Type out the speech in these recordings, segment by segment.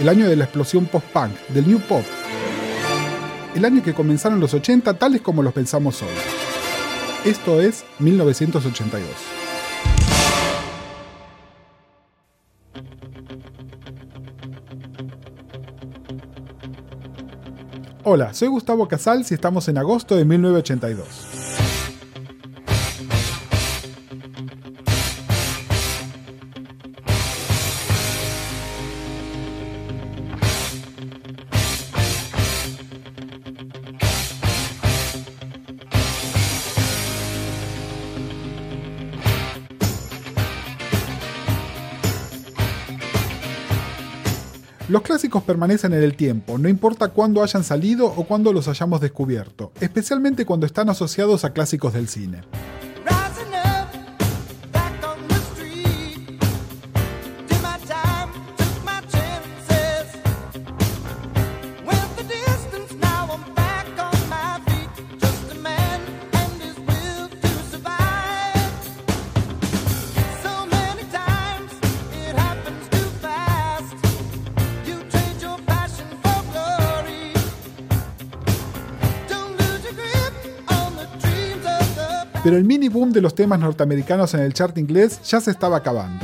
El año de la explosión post-punk, del new pop. El año que comenzaron los 80 tales como los pensamos hoy. Esto es 1982. Hola, soy Gustavo Casals y estamos en agosto de 1982. Permanecen en el tiempo, no importa cuándo hayan salido o cuándo los hayamos descubierto, especialmente cuando están asociados a clásicos del cine. Pero el mini boom de los temas norteamericanos en el chart inglés ya se estaba acabando.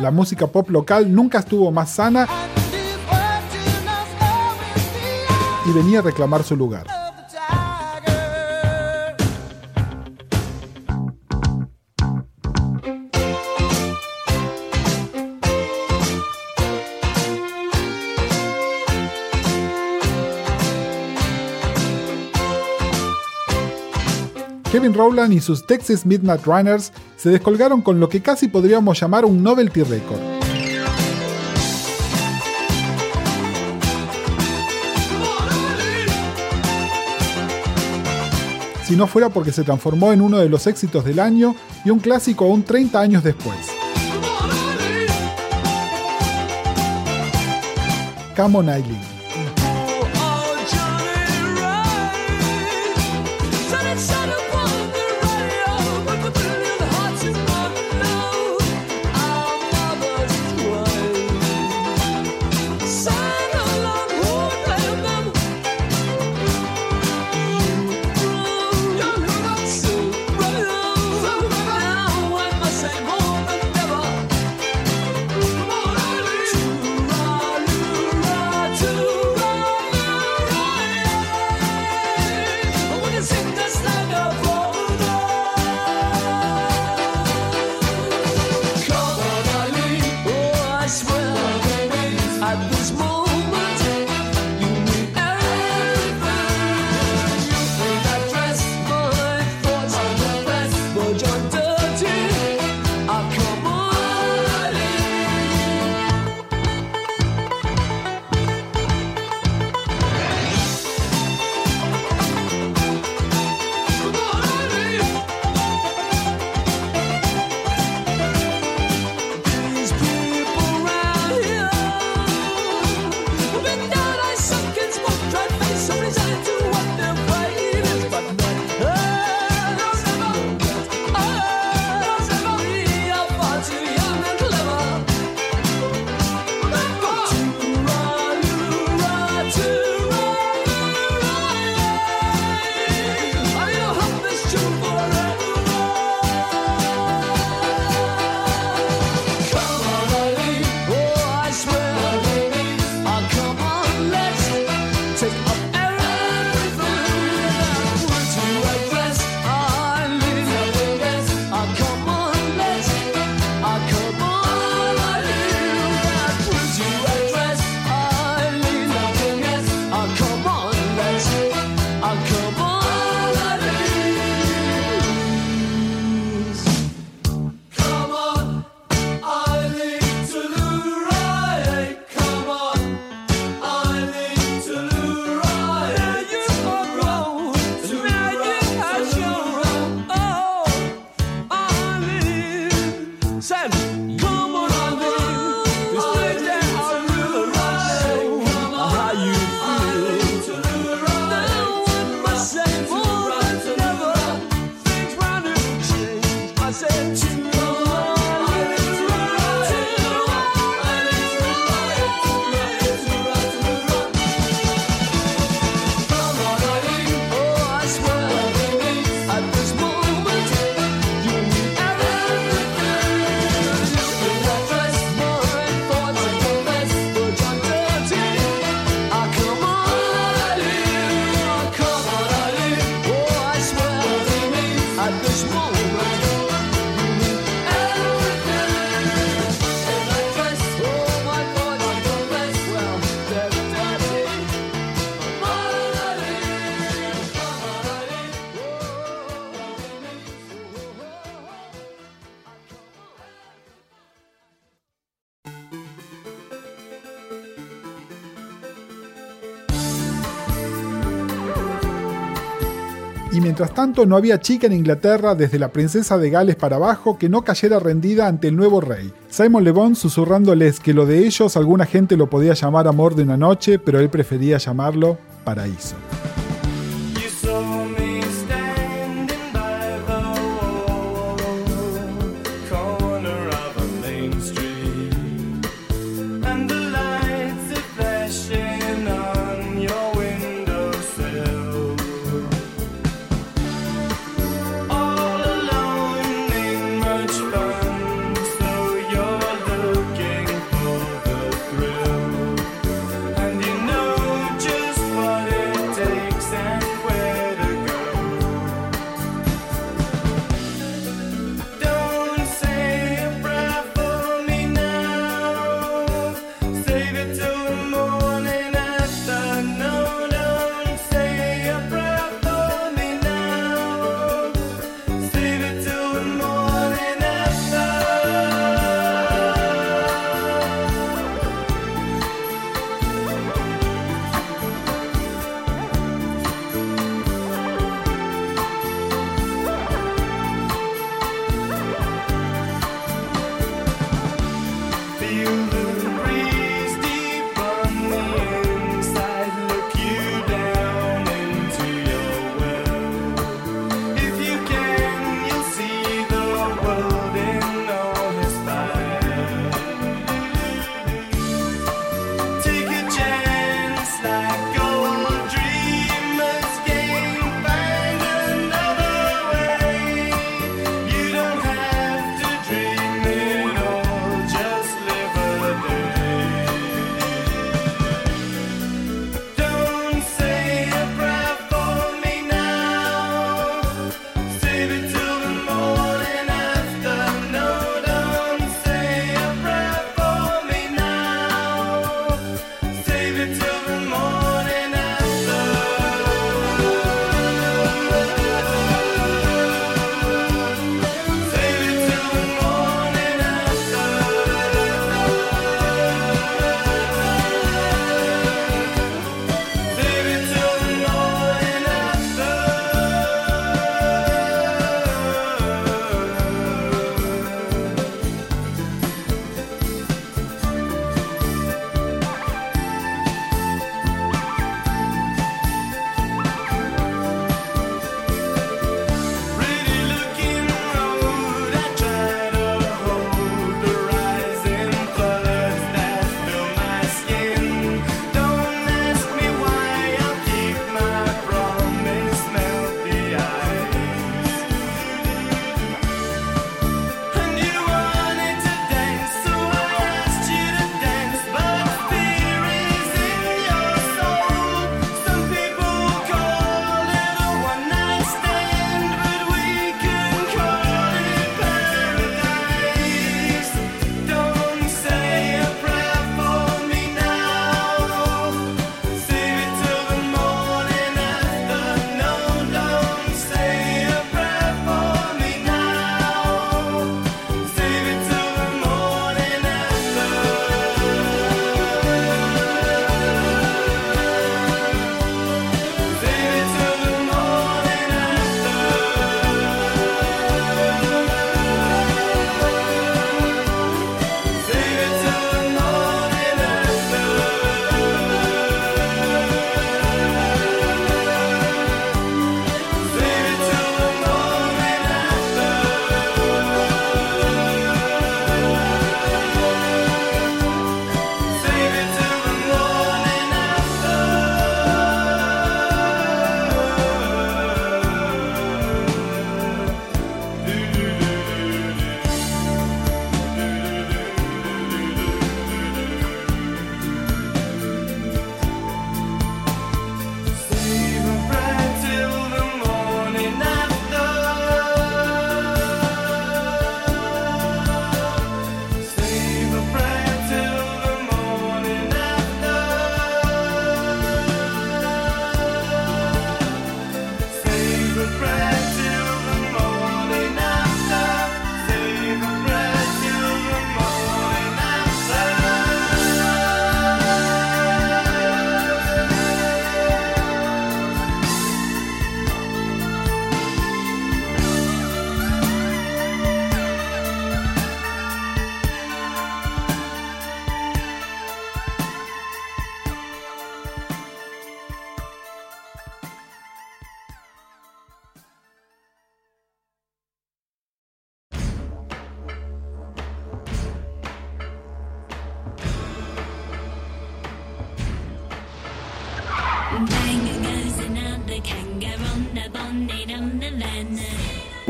La música pop local nunca estuvo más sana y venía a reclamar su lugar. Kevin Rowland y sus Texas Midnight Runners se descolgaron con lo que casi podríamos llamar un novelty record. Si no fuera porque se transformó en uno de los éxitos del año y un clásico aún 30 años después. Come on. Y mientras tanto no había chica en Inglaterra desde la princesa de Gales para abajo que no cayera rendida ante el nuevo rey. Simon Le Bon susurrándoles que lo de ellos alguna gente lo podía llamar amor de una noche, pero él prefería llamarlo paraíso.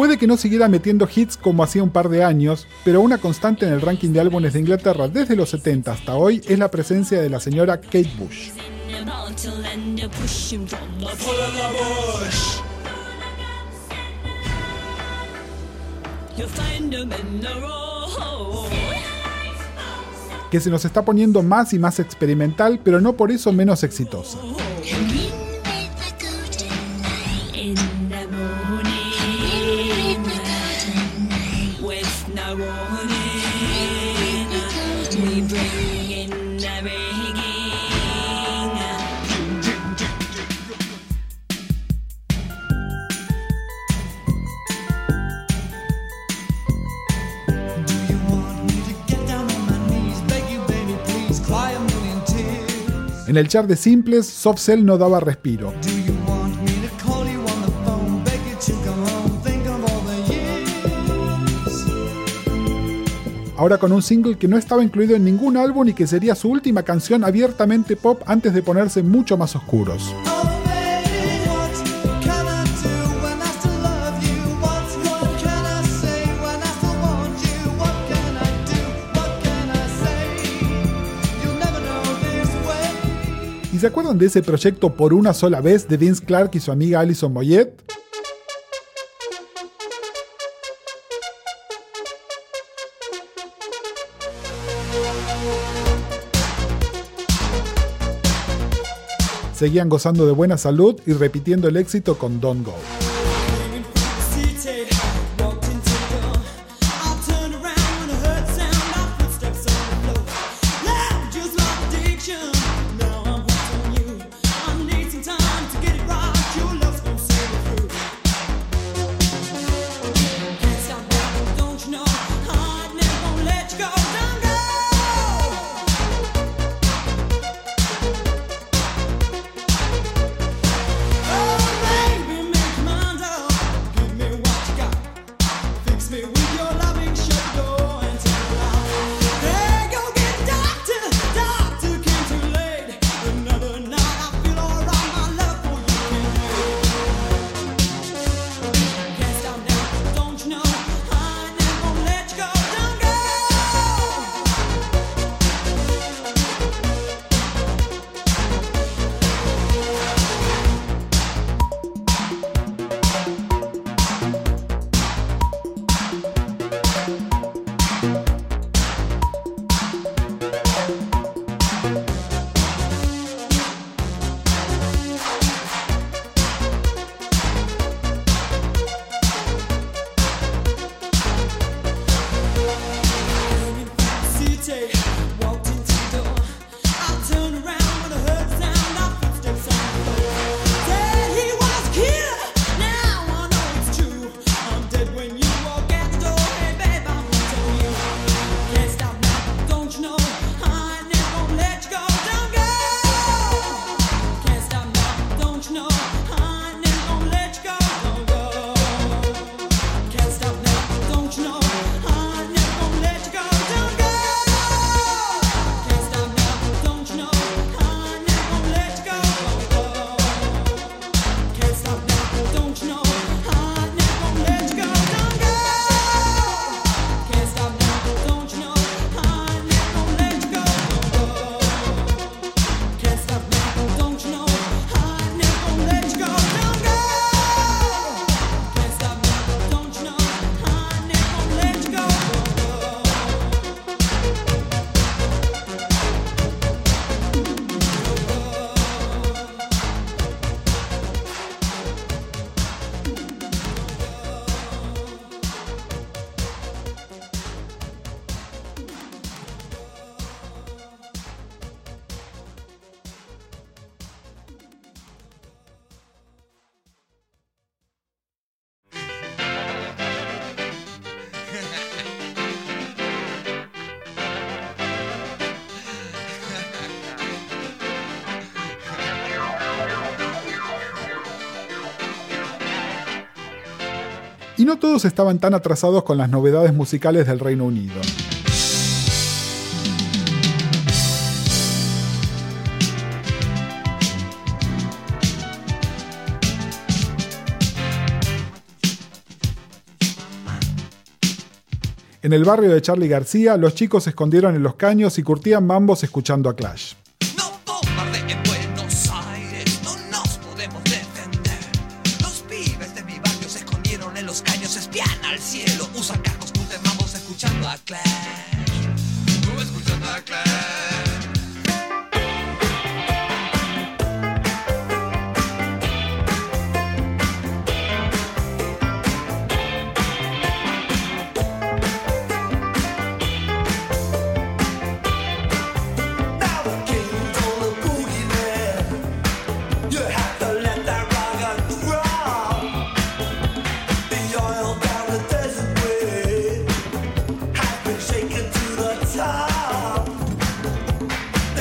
Puede que no siguiera metiendo hits como hacía un par de años, pero una constante en el ranking de álbumes de Inglaterra desde los 70 hasta hoy es la presencia de la señora Kate Bush. Que se nos está poniendo más y más experimental, pero no por eso menos exitosa. En el chart de simples, Soft Cell no daba respiro. Ahora con un single que no estaba incluido en ningún álbum y que sería su última canción abiertamente pop antes de ponerse mucho más oscuros. Se acuerdan de ese proyecto por una sola vez de Vince Clark y su amiga Alison Moyet? Seguían gozando de buena salud y repitiendo el éxito con Don't Go. me with your y no todos estaban tan atrasados con las novedades musicales del Reino Unido. En el barrio de Charlie García, los chicos se escondieron en los caños y curtían mambos escuchando a Clash.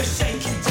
You're shaking.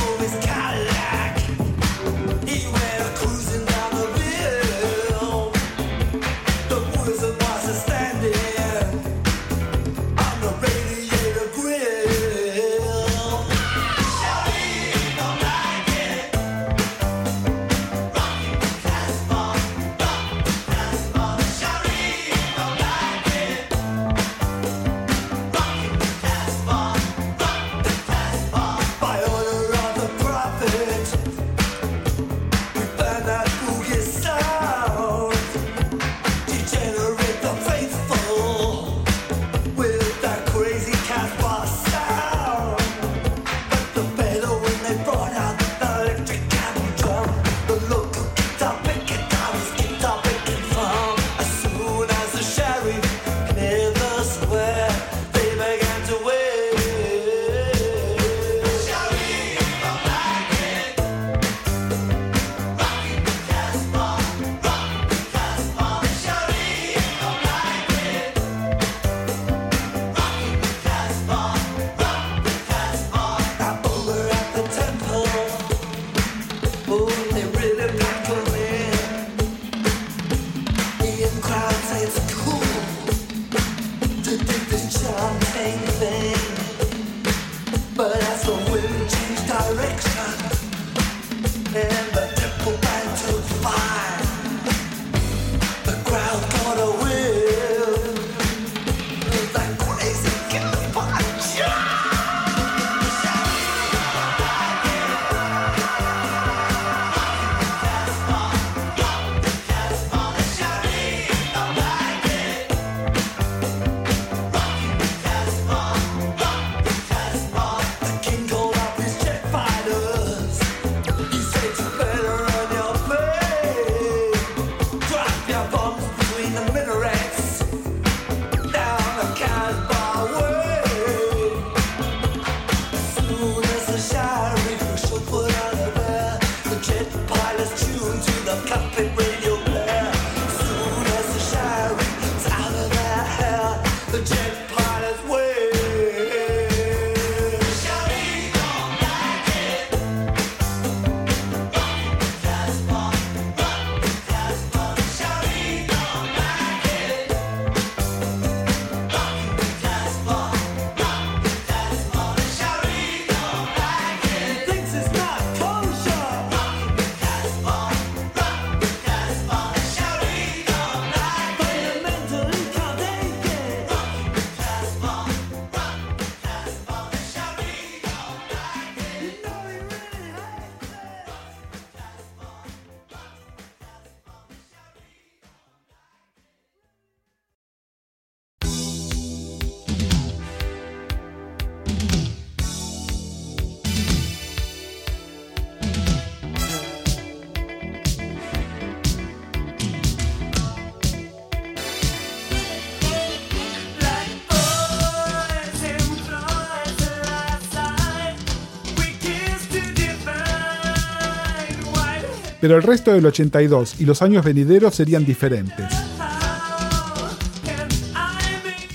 pero el resto del 82 y los años venideros serían diferentes.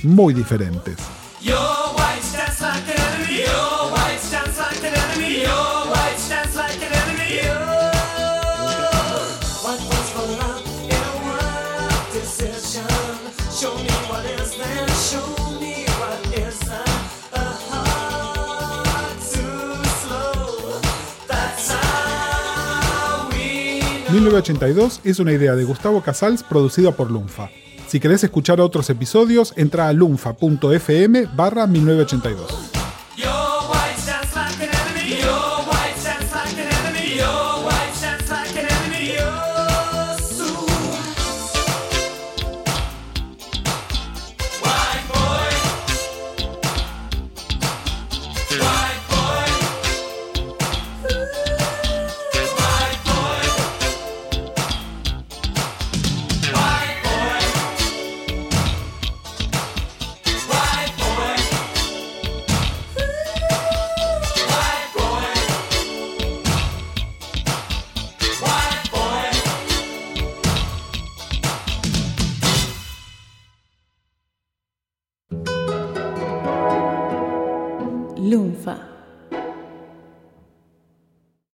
Muy diferentes. 1982 es una idea de Gustavo Casals producida por Lunfa. Si querés escuchar otros episodios, entra a lunfa.fm barra 1982.